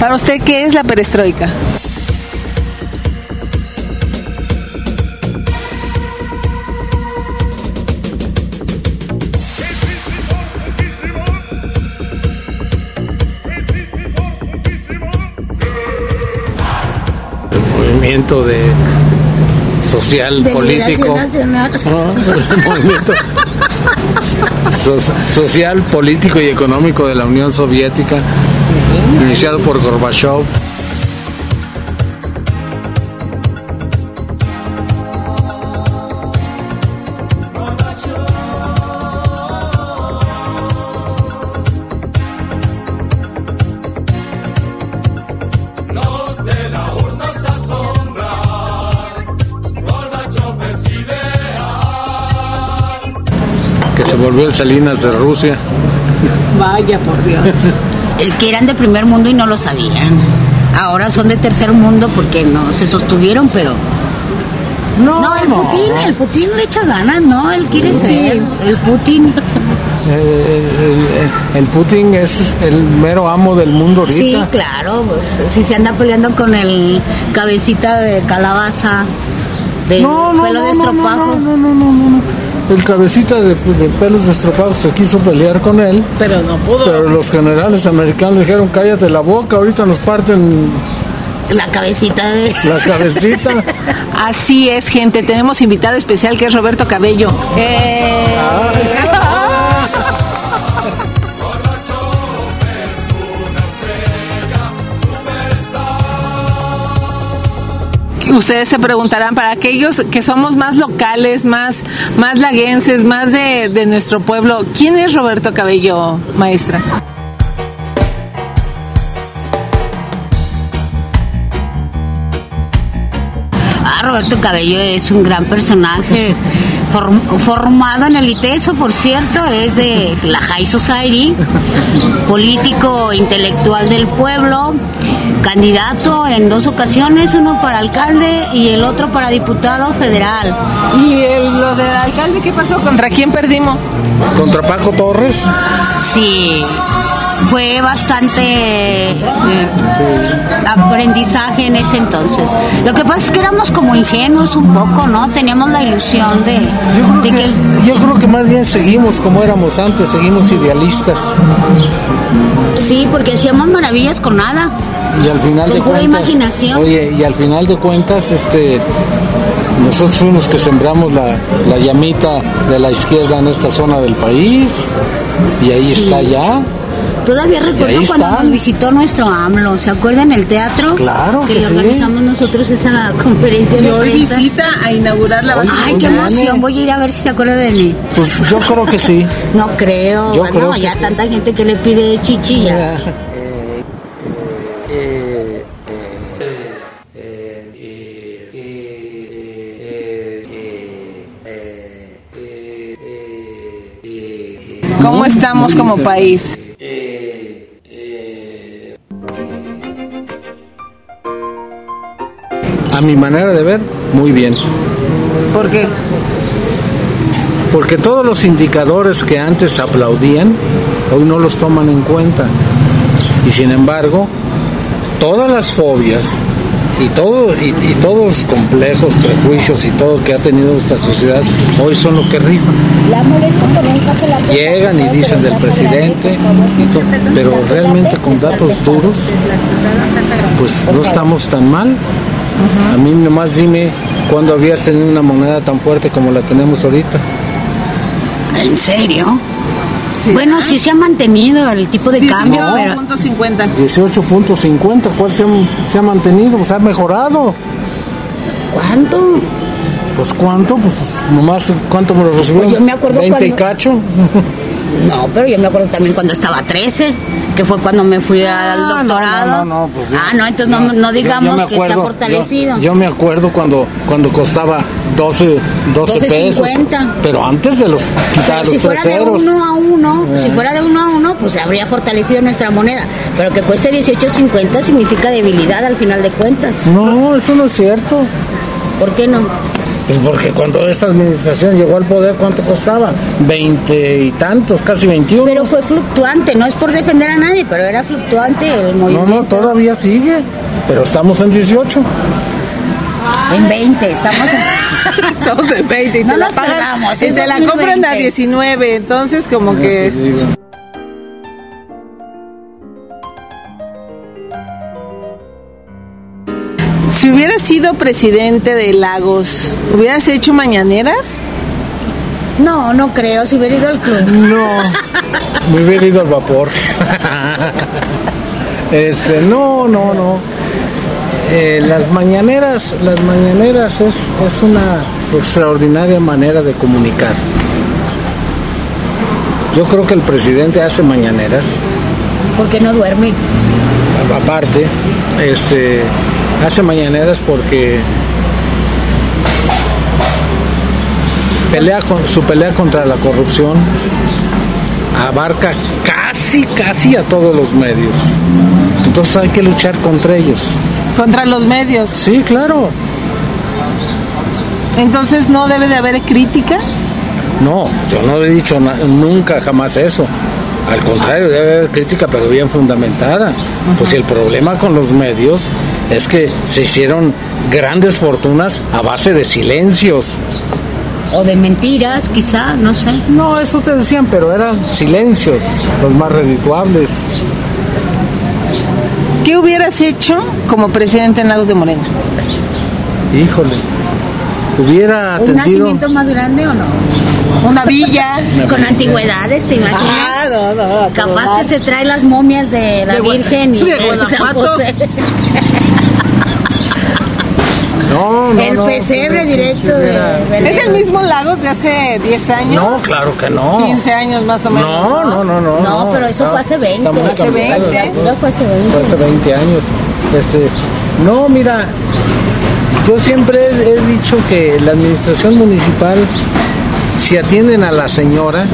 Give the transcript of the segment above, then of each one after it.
Para usted, ¿qué es la perestroika? El movimiento de social De político Nacional. movimiento so- social político y económico de la Unión Soviética iniciado por Gorbachev que se volvió el Salinas de Rusia Vaya, por Dios. Es que eran de primer mundo y no lo sabían. Ahora son de tercer mundo porque no se sostuvieron, pero. No, el Putin, el Putin le echa ganas, ¿no? Él quiere ser. El Putin. Eh, el, el- el Putin es el mero amo del mundo ahorita. Sí, claro, pues si se anda peleando con el cabecita de calabaza, de No, no, pelo no, de no, estropajo. no, no, no, no, no, no. El cabecita de, de pelos destropados se quiso pelear con él, Pero no pudo. pero los generales americanos dijeron cállate la boca, ahorita nos parten La cabecita de. la cabecita. Así es, gente. Tenemos invitado especial que es Roberto Cabello. ¡Eh! Ustedes se preguntarán, para aquellos que somos más locales, más, más laguenses, más de, de nuestro pueblo, ¿quién es Roberto Cabello, maestra? Ah, Roberto Cabello es un gran personaje form- formado en el ITESO, por cierto, es de la High Society, político intelectual del pueblo, candidato en dos ocasiones, uno para alcalde y el otro para diputado federal. ¿Y el- lo del alcalde qué pasó? ¿Contra quién perdimos? Contra Paco Torres, Sí, fue bastante eh, aprendizaje en ese entonces. Lo que pasa es que éramos como ingenuos un poco, ¿no? Teníamos la ilusión de, yo de que... que, yo creo que más bien seguimos como éramos antes, seguimos idealistas. Sí, porque hacíamos maravillas con nada. Y al final Con de cuentas, imaginación. oye, y al final de cuentas, este, nosotros fuimos los que sembramos la, la llamita de la izquierda en esta zona del país, y ahí está ya. Todavía recuerdo cuando nos visitó nuestro AMLO, ¿se acuerdan el teatro? Claro que que le sí. organizamos nosotros esa conferencia Y de hoy prensa. visita a inaugurar la base. Ay, qué emoción, Ana. voy a ir a ver si se acuerda de mí. Pues yo creo que sí. No creo, Yo no, creo ya sí. tanta gente que le pide chichilla. ¿Cómo estamos como país? Mi manera de ver, muy bien. ¿Por qué? Porque todos los indicadores que antes aplaudían, hoy no los toman en cuenta. Y sin embargo, todas las fobias y, todo, y, y todos los complejos, prejuicios y todo que ha tenido esta sociedad, hoy son lo que rifan. Llegan y dicen del presidente, y to- pero realmente con datos duros, pues no estamos tan mal. A mí nomás dime cuándo habías tenido una moneda tan fuerte como la tenemos ahorita. ¿En serio? Bueno, sí se ha mantenido el tipo de cambio, pero 19.50. 18.50, ¿cuál se ha, se ha mantenido? Pues ha mejorado. ¿cuánto? Pues cuánto, pues nomás cuánto me lo recibieron. Pues yo me acuerdo 20 y cacho. No, pero yo me acuerdo también cuando estaba 13, que fue cuando me fui al Ah, no, doctorado. No, no, no, pues yo- ah, no, entonces no, digamos yo que está fortalecido. Yo, me acuerdo cuando cuando costaba 12, 12 pesos. 12.50. Pero antes de los quitar Pero los si fuera de uno a uno, si Eh. fuera de uno a uno, pues se habría fortalecido nuestra moneda. Pero que cueste 18.50 significa debilidad al final de cuentas. No, eso no es cierto. ¿Por qué no? Pues porque cuando esta administración llegó al poder, ¿cuánto costaba? Veinte y tantos, casi 21. Pero fue fluctuante, no es por defender a nadie, pero era fluctuante el no, movimiento. no, todavía sigue, pero estamos en 18. En 20, estamos en... Estamos en 20 y No te la nos pagan perdamos, y te la 2020. compran a 19, entonces como que sido presidente de Lagos, ¿hubieras hecho mañaneras? No, no creo, si hubiera ido al club. No, me hubiera ido al vapor. Este, no, no, no. Eh, las mañaneras, las mañaneras es, es una extraordinaria manera de comunicar. Yo creo que el presidente hace mañaneras, Porque no duerme. aparte, este, hace mañaneras porque pelea con, su pelea contra la corrupción abarca casi, casi a todos los medios. Entonces hay que luchar contra ellos. Contra los medios. Sí, claro. Entonces no debe de haber crítica. No, yo no he dicho nunca jamás eso. Al contrario, debe haber crítica, pero bien fundamentada. Pues si el problema con los medios es que se hicieron grandes fortunas a base de silencios. O de mentiras, quizá, no sé. No, eso te decían, pero eran silencios los más redituables. ¿Qué hubieras hecho como presidente en Lagos de Morena? Híjole, hubiera ¿Un atendido. nacimiento más grande o no? Una villa. Con antigüedades, ¿te imaginas? Ah, no, no, Capaz que se trae las momias de la De Virgen y de de San Guanajuato. José. No, no, El no, pesebre que- directo de. ¿Es el mismo Lagos de hace 10 años? No, claro que no. 15 años más o menos. No, no, no, no. No, pero eso fue hace 20. está muy Hace cambiado. 20. La altura fue hace 20. Fue hace 20 años. Este, no, mira, yo siempre he, he dicho que la administración municipal, si atienden a la señora,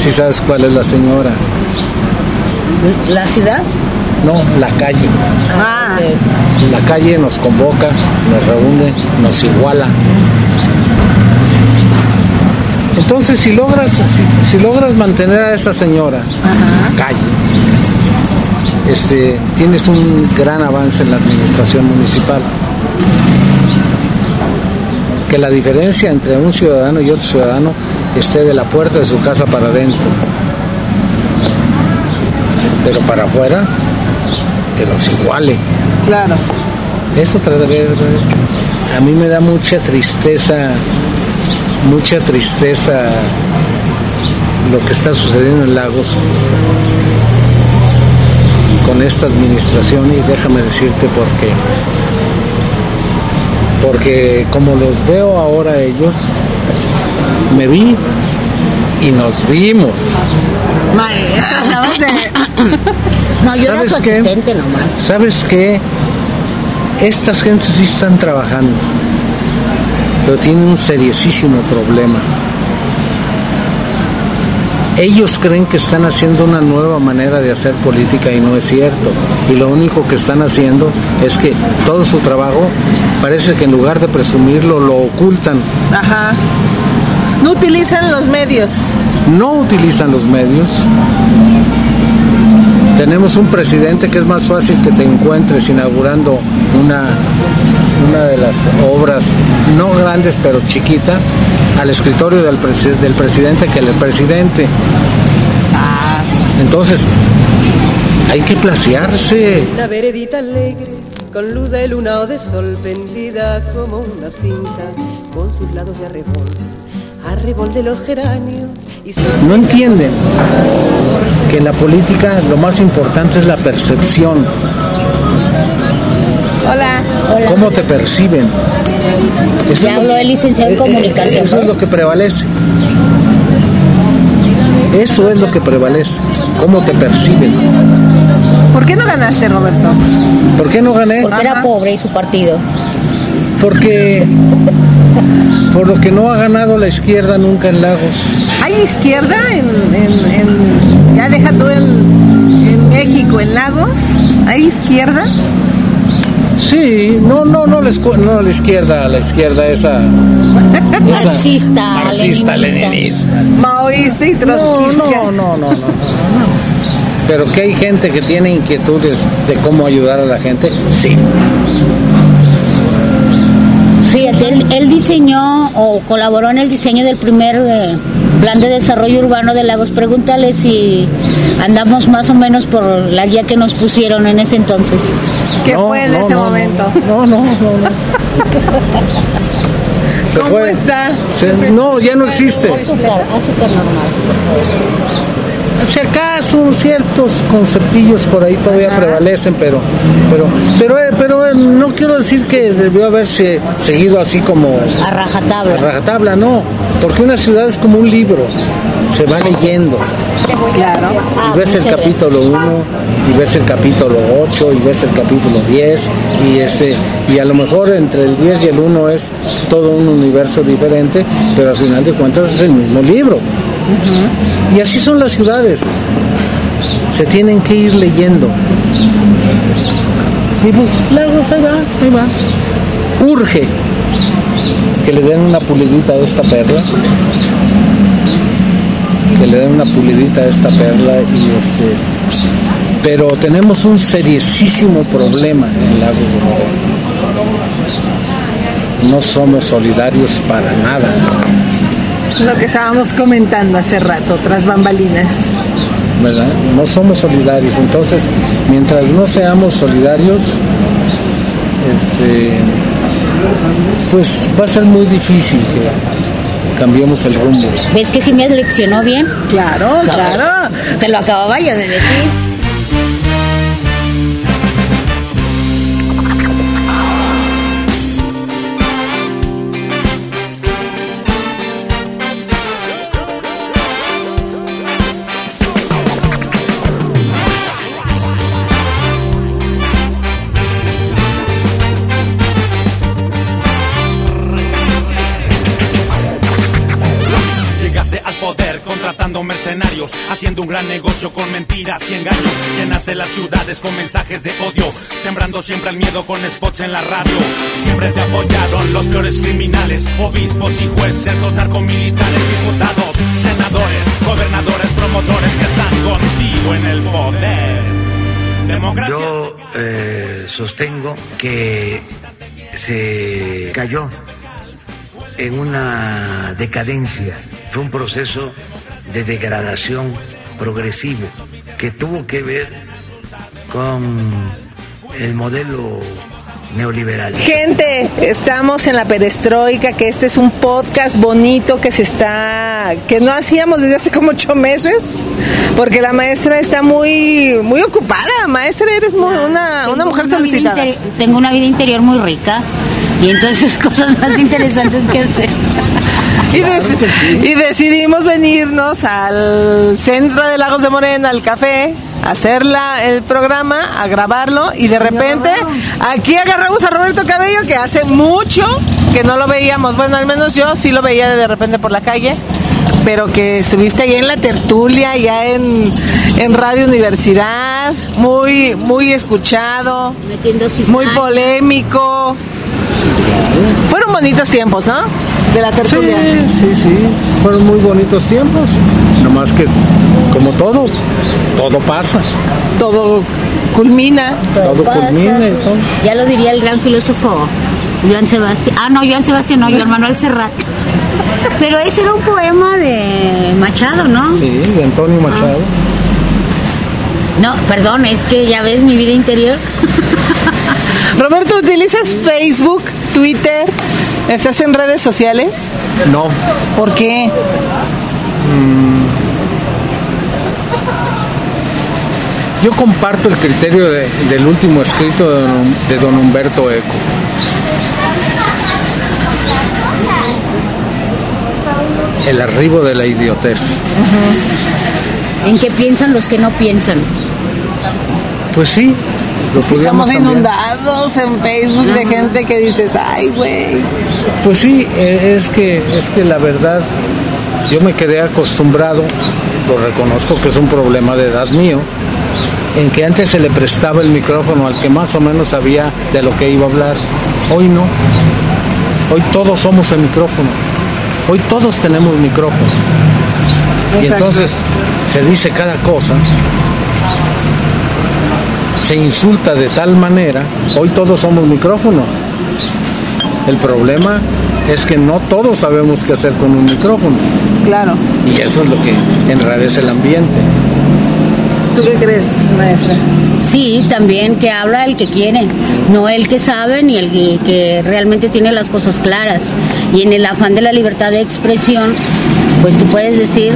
si sabes cuál es la señora, ¿La ciudad? no, la calle. Ah. La calle nos convoca, nos reúne, nos iguala. Entonces, si logras, si, si logras mantener a esta señora en la calle, este, tienes un gran avance en la administración municipal. Que la diferencia entre un ciudadano y otro ciudadano esté de la puerta de su casa para adentro. Pero para afuera, que nos iguale. Claro. Eso trata de A mí me da mucha tristeza, mucha tristeza lo que está sucediendo en Lagos con esta administración y déjame decirte por qué. Porque como los veo ahora ellos, me vi y nos vimos. Maestra. No, yo era ¿Sabes su qué? asistente nomás. ¿Sabes qué? Estas gentes sí están trabajando, pero tienen un seriosísimo problema. Ellos creen que están haciendo una nueva manera de hacer política y no es cierto. Y lo único que están haciendo es que todo su trabajo parece que en lugar de presumirlo lo ocultan. Ajá. No utilizan los medios. no utilizan los medios. Tenemos un presidente que es más fácil que te encuentres inaugurando una, una de las obras, no grandes pero chiquita, al escritorio del, presi- del presidente que el presidente. Entonces, hay que placiarse. Una veredita alegre, con luz de luna o de sol, pendida como una cinta, con sus lados de arrebol de los geranios No entienden que en la política lo más importante es la percepción, Hola. Hola. cómo te perciben. Eso Ya es lo- habló el licenciado en eh, eh, comunicación, Eso es lo que prevalece. Eso es lo que prevalece. Cómo te perciben. ¿Por qué no ganaste, Roberto? ¿Por qué no gané? Porque era pobre y su partido. Porque por lo que no ha ganado la izquierda nunca en Lagos. ¿Hay izquierda en, en- en- ya deja tú en, en México, en Lagos? ¿Hay izquierda? Sí, no, no, no, no la izquierda, la izquierda esa... esa Marxista, marxista, leninista. leninista. Maoísta y No, trotskista. no, no, no, no, no, no. Pero que hay gente que tiene inquietudes de cómo ayudar a la gente, sí. Fíjate, él, él diseñó o colaboró en el diseño del primer eh, plan de desarrollo urbano de Lagos. Pregúntale si andamos más o menos por la guía que nos pusieron en ese entonces. ¿Qué No, fue en no, ese no, momento? No, no, no, no. Se ¿Cómo fue. está? Se- no, ya no existe. Azúcar, azúcar normal. Si acaso ciertos conceptillos por ahí todavía prevalecen, pero pero pero eh, pero eh, no quiero decir que debió haberse seguido así como A rajatabla. a rajatabla, no, porque una ciudad es como un libro, se va leyendo. Claro. Ah, y ves el muchas gracias. capítulo 1 y ves el capítulo 8 y ves el capítulo 10 y este y a lo mejor entre el 10 y el 1 es todo un universo diferente, pero al final de cuentas es el mismo libro. Y así son las ciudades. Se tienen que ir leyendo. Y pues Lagos ahí va, ahí va. Urge que le den una pulidita a esta perla. Que le den una pulidita a esta perla y este. Pero tenemos un seriosísimo problema en Lagos de Moreno. No somos solidarios para nada. Lo que estábamos comentando hace rato, tras bambalinas. ¿Verdad? No somos solidarios. Entonces, mientras no seamos solidarios, este, pues va a ser muy difícil que cambiemos el rumbo. ¿Ves que sí me leccionó bien? Claro, claro. Te lo acababa yo de decir. Haciendo un gran negocio con mentiras y engaños. Llenaste las ciudades con mensajes de odio, sembrando siempre el miedo con spots en la radio. Siempre te apoyaron los peores criminales, obispos y jueces, los narcomilitares, diputados, senadores, gobernadores, promotores que están contigo en el poder. Democracia. Yo eh, sostengo que se cayó en una decadencia, fue un proceso de degradación progresivo que tuvo que ver con el modelo neoliberal. Gente, estamos en la perestroika, que este es un podcast bonito que se está, que no hacíamos desde hace como ocho meses, porque la maestra está muy, muy ocupada. Maestra, eres muy- una, una mujer solicitada. tengo una vida interior muy rica y entonces cosas más interesantes que hacer. Y, dec- y decidimos venirnos al centro de Lagos de Morena, al café, a hacer la- el programa, a grabarlo y de repente aquí agarramos a Roberto Cabello que hace mucho que no lo veíamos. Bueno, al menos yo sí lo veía de repente por la calle, pero que estuviste ahí en la tertulia, ya en, en Radio Universidad, muy, muy escuchado, muy polémico. Fueron bonitos tiempos, ¿no? De la Sí, tertulia. sí, sí. Fueron muy bonitos tiempos. Nomás que, como todo, todo pasa. todo culmina. Todo pasa. culmina y todo. Ya lo diría el gran filósofo Joan Sebastián. Ah, no, Joan Sebastián, no, Joan Manuel Serrat. Pero ese era un poema de Machado, ¿no? Sí, de Antonio Machado. No, perdón, es que ya ves mi vida interior. Roberto, ¿utilizas Facebook, Twitter? ¿Estás en redes sociales? No, ¿Por qué? yo comparto el criterio de- del último escrito de don, de don Humberto Eco. El arribo de la idiotez. ¿En qué piensan los que no piensan? Pues sí, Estamos cambiar. inundados en Facebook de gente que dices, ay, güey. Pues sí, eh, es que, es que la verdad, yo me quedé acostumbrado, lo reconozco que es un problema de edad mío, en que antes se le prestaba el micrófono al que más o menos sabía de lo que iba a hablar. Hoy no. Hoy todos somos el micrófono. Hoy todos tenemos micrófono. Y entonces se dice cada cosa, se insulta de tal manera, hoy todos somos micrófono. El problema es que no todos sabemos qué hacer con un micrófono. Claro. Y eso es lo que enrarece el ambiente. ¿Tú qué crees, maestra? Sí, también que habla el que quiere, no el que sabe ni el que realmente tiene las cosas claras. Y en el afán de la libertad de expresión, pues tú puedes decir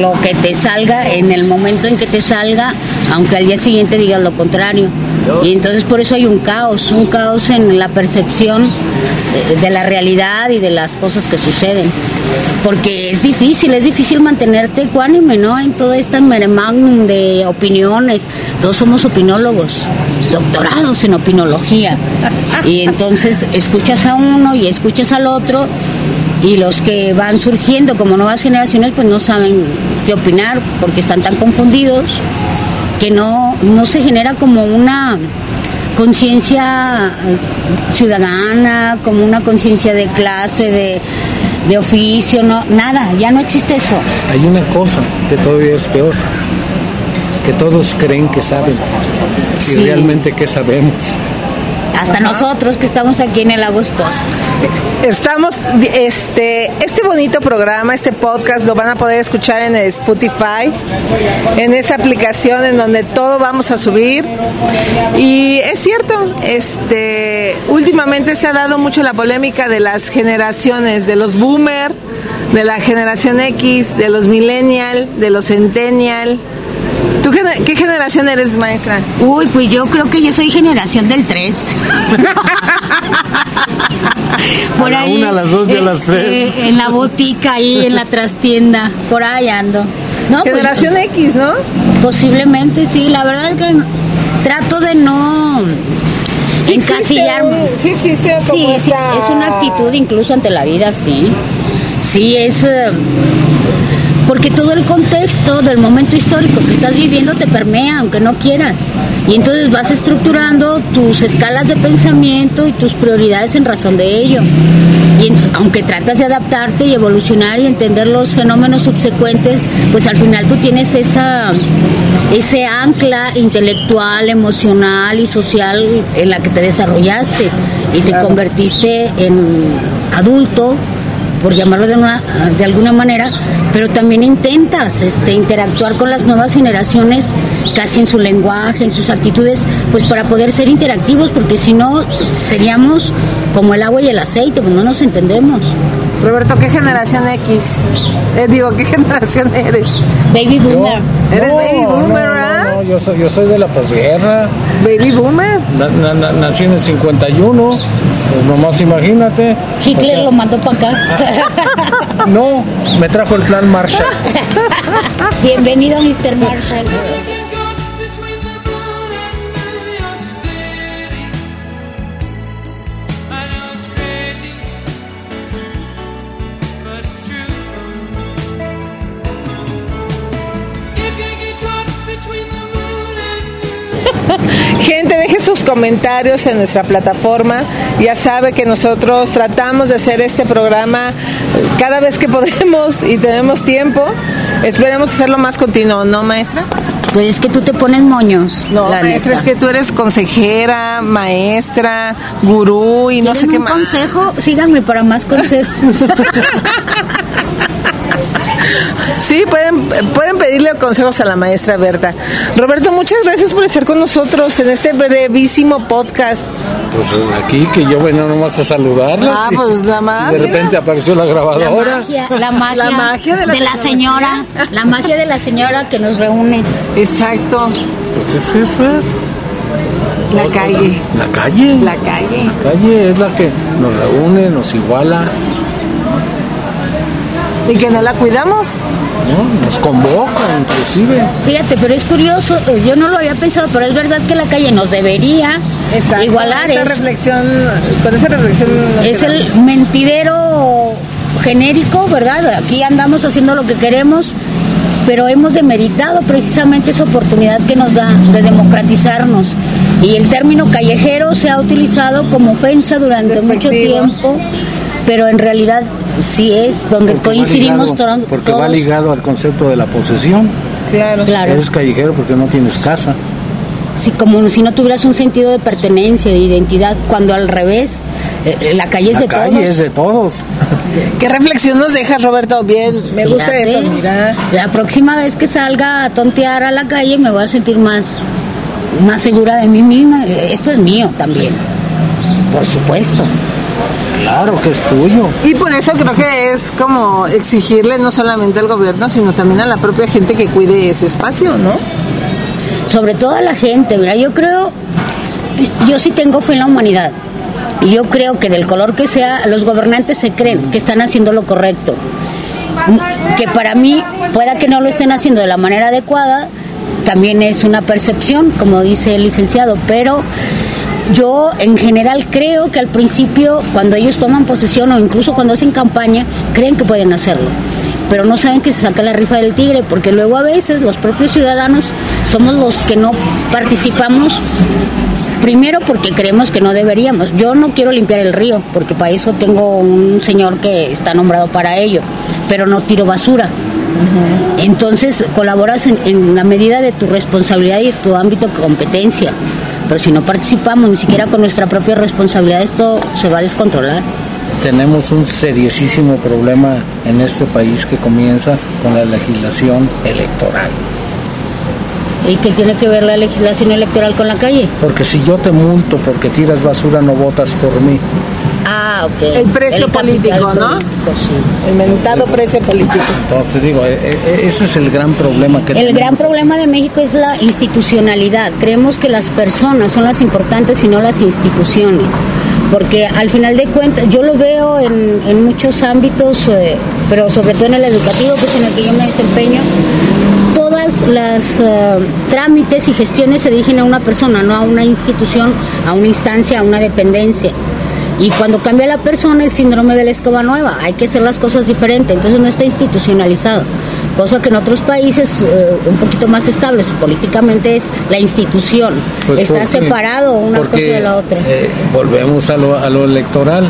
lo que te salga en el momento en que te salga, aunque al día siguiente digas lo contrario. Y entonces por eso hay un caos, un caos en la percepción de, de la realidad y de las cosas que suceden. Porque es difícil, es difícil mantenerte ecuánime, ¿no? En todo este meremagnum de opiniones. Todos somos opinólogos, doctorados en opinología. Y entonces escuchas a uno y escuchas al otro y los que van surgiendo como nuevas generaciones pues no saben qué opinar porque están tan confundidos que no, no se genera como una conciencia ciudadana, como una conciencia de clase, de, de oficio, no, nada, ya no existe eso. Hay una cosa que todavía es peor, que todos creen que saben. Y Sí. realmente qué sabemos. Hasta nosotros que estamos aquí en el Lago Esposo. Estamos, este, este bonito programa, este podcast, lo van a poder escuchar en el Spotify, en esa aplicación en donde todo vamos a subir. Y es cierto, este, últimamente se ha dado mucho la polémica de las generaciones, de los boomer, de la generación X, de los millennial, de los centennial. ¿Tú gener- qué generación eres, maestra? Uy, pues yo creo que yo soy generación del 3. A la una, a las dos y a las tres. en la botica ahí, en la trastienda, por ahí ando. No, pues, generación X, ¿no? posiblemente sí, la verdad es que trato de no Sí existe encasillarme. un- Sí existe como Sí, es una actitud incluso ante la vida, sí. Sí, es... porque todo el contexto del momento histórico que estás viviendo te permea, aunque no quieras. Y entonces vas estructurando tus escalas de pensamiento y tus prioridades en razón de ello. Y aunque tratas de adaptarte y evolucionar y entender los fenómenos subsecuentes, pues al final tú tienes esa ese ancla intelectual, emocional y social en la que te desarrollaste y te convertiste en adulto por llamarlo de, una, de alguna manera, pero también intentas este, interactuar con las nuevas generaciones casi en su lenguaje, en sus actitudes, pues para poder ser interactivos, porque si no seríamos como el agua y el aceite, pues no nos entendemos. Roberto, ¿qué generación X? Eh, digo, ¿qué generación eres? Baby boomer. ¿Eres No, baby boomer, yo soy, yo soy de la posguerra. Baby boomer. Na- na- na- nací en el 51. Pues nomás imagínate. Hitler O sea, lo mandó para acá. No, me trajo el plan Marshall. Bienvenido, Mr. Marshall. Comentarios en nuestra plataforma. Ya sabe que nosotros tratamos de hacer este programa cada vez que podemos y tenemos tiempo. Esperemos hacerlo más continuo, ¿no, maestra? Pues es que tú te pones moños. No, la maestra, neta. es que tú eres consejera, maestra, gurú y no sé ¿Quieren qué más. consejo? Síganme para más consejos. Sí, pueden, pueden pedirle consejos a la maestra Berta. Roberto, muchas gracias por estar con nosotros en este brevísimo podcast. Pues aquí que yo venía nomás a saludarlas. Ah, y- pues, la más, De repente apareció la La grabadora. magia, la magia, La magia de la tecnología. señora, la magia de la señora que nos reúne. Exacto. Pues es eso es. La calle. La calle. La calle. La calle es la que nos reúne, nos iguala, Y que no la cuidamos. ¿no? nos convoca inclusive. Fíjate, pero es curioso, eh, yo no lo había pensado, pero es verdad que la calle nos debería igualar. Esa Es, reflexión, con esa reflexión. es el mentidero genérico, ¿verdad? Aquí andamos haciendo lo que queremos pero hemos demeritado precisamente esa oportunidad que nos da de democratizarnos. Y el término callejero se ha utilizado como ofensa durante mucho tiempo, pero en realidad sí es donde coincidimos todos. Porque va ligado al concepto de la posesión. Claro. claro. Eres callejero porque no tienes casa. Sí, como si no tuvieras un sentido de pertenencia, de identidad, cuando al revés, eh, eh, la calle es de todos. La calle es de todos. ¿Qué reflexión nos dejas, Roberto? Bien, me gusta eso, mira. La próxima vez que salga a tontear a la calle me voy a sentir más, más segura de mí misma. Esto es mío también, por supuesto. Claro que es tuyo. Y por eso creo que es como exigirle no solamente al gobierno, sino también a la propia gente que cuide ese espacio, ¿no? Sobre todo a la gente, mira, yo creo, yo sí tengo fe en la humanidad. Y yo creo que del color que sea, los gobernantes se creen que están haciendo lo correcto. Que para mí, pueda que no lo estén haciendo de la manera adecuada, también es una percepción, como dice el licenciado, pero yo en general creo que al principio, cuando ellos toman posesión o incluso cuando hacen campaña, creen que pueden hacerlo. Pero no saben que se saca la rifa del tigre, porque luego a veces los propios ciudadanos somos los que no participamos Primero porque creemos que no deberíamos. Yo no quiero limpiar el río, porque para eso tengo un señor que está nombrado para ello, pero no tiro basura. Entonces colaboras en, la medida de tu responsabilidad y de tu ámbito de competencia. Pero si no participamos ni siquiera con nuestra propia responsabilidad, esto se va a descontrolar. Tenemos un seriosísimo problema en este país que comienza con la legislación electoral. ¿Y qué tiene que ver la legislación electoral con la calle? Porque si yo te multo porque tiras basura, no votas por mí. Ah, ok. El precio político, ¿no? El mentado precio político. Entonces digo, e, e, ese es el gran problema que El gran problema de México es la institucionalidad. Creemos que las personas son las importantes y no las instituciones. Porque al final de cuentas, yo lo veo en, muchos ámbitos, eh, pero sobre todo en el educativo, que es en el que yo me desempeño, todas las eh, trámites y gestiones se dirigen a una persona, no a una institución, a una instancia, a una dependencia. Y cuando cambia la persona, el síndrome de la escoba nueva, hay que hacer las cosas diferentes, entonces no está institucionalizado. Cosa que en otros países eh, un poquito más estables políticamente es la institución. Pues está separado una cosa de la otra. Eh, volvemos a lo, a lo electoral.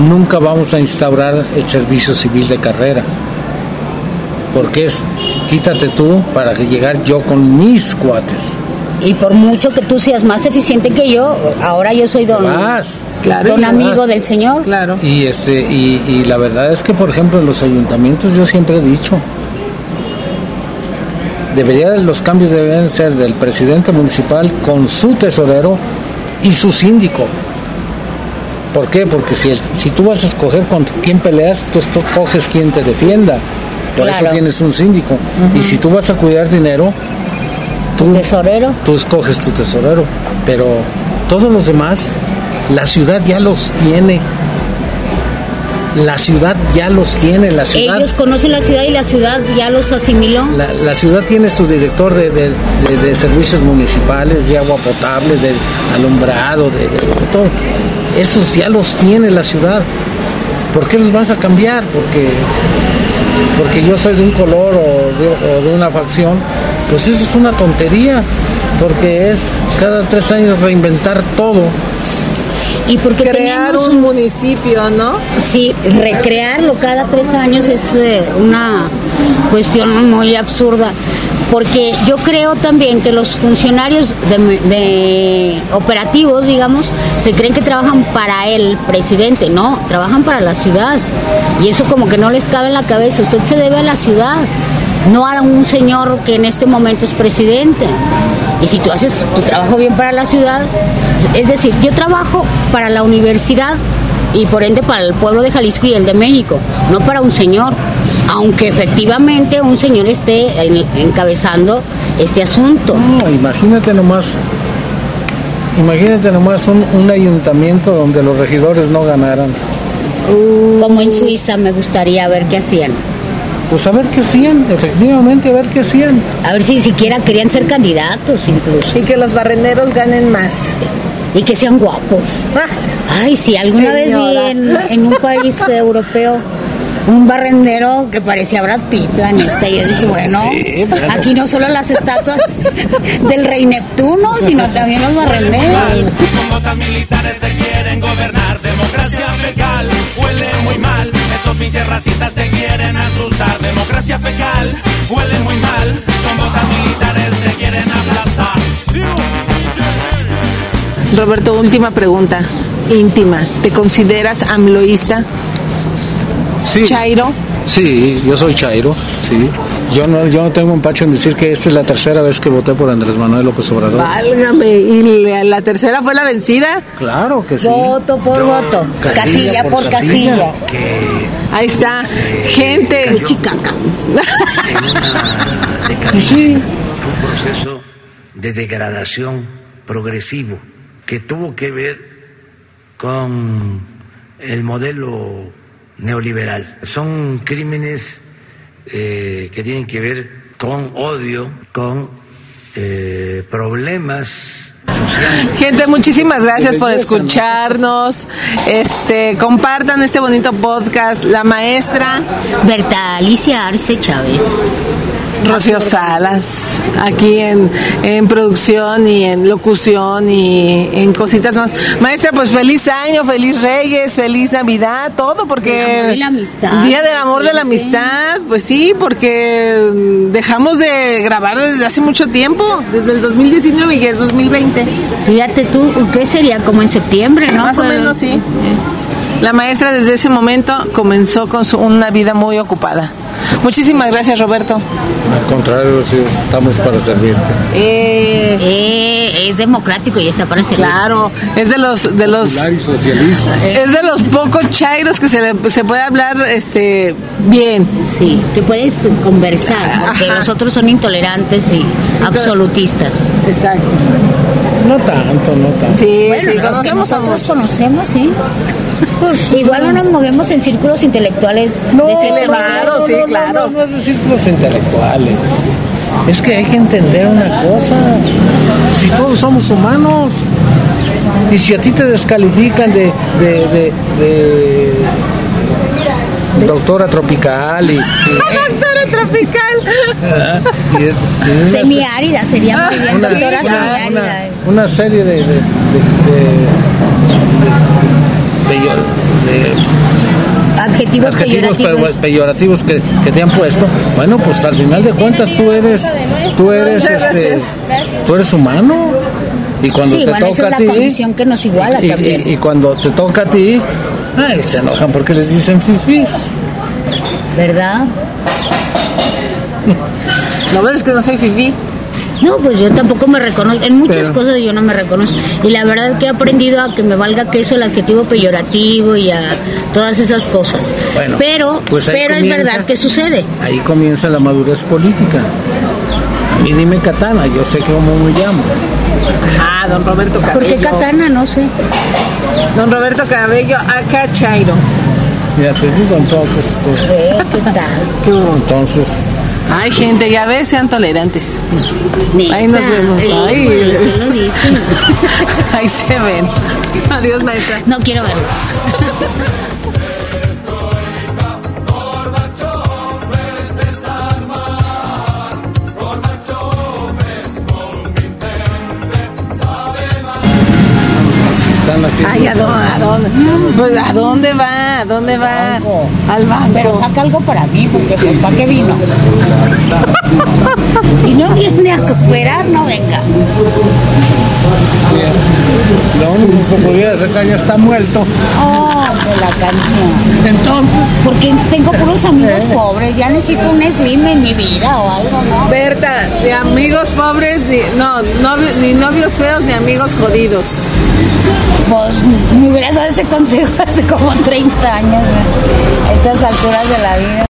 Nunca vamos a instaurar el servicio civil de carrera porque es quítate tú para llegar yo con mis cuates. Y por mucho que tú seas más eficiente que yo, ahora yo soy don, claro, don amigo del Señor. Claro. Y este y, y la verdad es que por ejemplo en los ayuntamientos yo siempre he dicho debería los cambios deberían ser del presidente municipal con su tesorero y su síndico. ¿Por qué? Porque si, si tú vas a escoger con quién peleas, tú, tú coges quien te defienda. Por eso tienes un síndico. Y si tú vas a cuidar dinero, tú, tesorero. Tú escoges tu tesorero. Pero todos los demás, la ciudad ya los tiene. La ciudad ya los tiene, la ciudad. Ellos conocen la ciudad y la ciudad ya los asimiló. La, ciudad tiene su director de, de, servicios municipales, de agua potable, de alumbrado, de, todo. Esos ya los tiene la ciudad. ¿Por qué los vas a cambiar? Porque porque yo soy de un color o de, una facción, pues eso es una tontería, porque es cada tres años reinventar todo y porque crear un municipio, ¿no? Sí, recrearlo cada tres años es eh, una cuestión muy absurda porque yo creo también que los funcionarios de, operativos, digamos, se creen que trabajan para el presidente, no, trabajan para la ciudad. Y eso como que no les cabe en la cabeza, usted se debe a la ciudad, no a un señor que en este momento es presidente. Y si tú haces tu trabajo bien para la ciudad, es decir, yo trabajo para la universidad y por ende para el pueblo de Jalisco y el de México, no para un señor aunque efectivamente un señor esté encabezando este asunto. No, imagínate nomás, imagínate nomás un, ayuntamiento donde los regidores no ganaran. Como en Suiza me gustaría ver qué hacían. Pues a ver qué hacían, efectivamente, a ver qué hacían. A ver si siquiera querían ser candidatos incluso. Y que los barreneros ganen más. Y que sean guapos. Ay, sí, alguna vez vi en un país europeo un barrendero que parecía Brad Pitt, la neta. Y yo dije, bueno, Sí, bueno. aquí no solo las estatuas del rey Neptuno, sino también los barrenderos. Botas militares te quieren gobernar. Democracia fecal, huele muy mal. Estos pinches racistas te quieren asustar. Democracia fecal, huele muy mal. Con botas militares te quieren aplastar. Roberto, última pregunta, íntima. ¿Te consideras amloísta? Sí. Chairo. Sí, yo soy Chairo, sí. Yo no, yo no tengo empacho en decir que esta es la tercera vez que voté por Andrés Manuel López Obrador. Válgame. ¿Y la, la tercera fue la vencida? Claro que sí. Voto por voto, casilla casilla por por casilla. casilla. que Ahí está. Gente. Chicaca. en una decadencia fue un proceso de degradación progresivo que tuvo que ver con el modelo neoliberal. Son crímenes eh, que tienen que ver con odio, con eh, problemas. Gente, muchísimas gracias por escucharnos. Este, compartan este bonito podcast. La maestra Berta Alicia Arce Chávez. Rocío Salas, aquí en, en producción y en locución y en cositas más. Maestra, pues feliz año, feliz Reyes, feliz Navidad, todo, porque... Amor y la amistad, Día del amor, de la amistad, pues sí, porque dejamos de grabar desde hace mucho tiempo, desde el 2019 y es 2020. Fíjate tú, ¿qué sería? Como en septiembre, ¿no? Más o Por- menos, sí. La maestra desde ese momento comenzó con su, una vida muy ocupada. Muchísimas gracias, Roberto. Al contrario, sí, estamos para servirte. Eh, Eh, es democrático y está para servir. claro, es de los de los y socialista. es de los pocos chairos que se le, se puede hablar este bien. Sí, que puedes conversar, porque Ajá. los otros son intolerantes y absolutistas. Exacto. No tanto, no tanto. Sí, Bueno, sí, los que nosotros conocemos, sí. Igual no nos movemos en círculos intelectuales de centro. elevados, sí, claro. No, no es de círculos intelectuales. Es que hay que entender una cosa. Si todos somos humanos. Y si a ti te descalifican de, de, de, de doctora tropical y, y- Doctora tropical. de- y Semiárida sería muy bien, una, doctora una- semiárida. una- una serie de, de, de, de- de- peyor- de Adjetivos, adjetivos peyorativos. pe- peyorativos que, que te han puesto. Bueno, pues al final de cuentas tú eres, tú eres este, tú eres humano. Y cuando Sí, te bueno, toca esa es a la ti, condición que nos iguala y, también. y- y cuando te toca a ti, ay, se enojan porque les dicen fifís. ¿Verdad? ¿No ves que no soy fifí? No, pues yo tampoco me reconozco. En muchas Pero- cosas yo no me reconozco. Y la verdad es que he aprendido a que me valga queso el adjetivo peyorativo y a todas esas cosas. Bueno, pero pues pero es verdad que sucede. Ahí comienza la madurez política. A mí dime katana, yo sé cómo me llamo. Ah, don Roberto Cabello. ¿Por qué katana? No sé. Don Roberto Cabello, acá Chairo. Mira, te digo entonces, este, Eh, ¿Qué tal? Entonces, Ay, gente, ya ves, sean tolerantes. Ahí nos Neta, vemos. eh, Ay. ¿qué lo dices? Ahí se ven. Adiós, maestra. No quiero verlos. Ay, ¿a dónde? ¿A dónde? Pues, ¿a dónde va? ¿A dónde va? banco. Al banco. Pero saca algo para mí, porque pues, ¿para qué vino? si no viene a cooperar, no venga. Lo único que podría sacar ya está muerto. Oh, de la canción. Entonces, Porque tengo puros amigos pobres, ya necesito un slim en mi vida o algo, ¿no? Berta, de amigos pobres, ni, no, novi- ni novios feos ni amigos jodidos. Pues me hubieras dado ese consejo hace como 30 años, a estas alturas de la vida.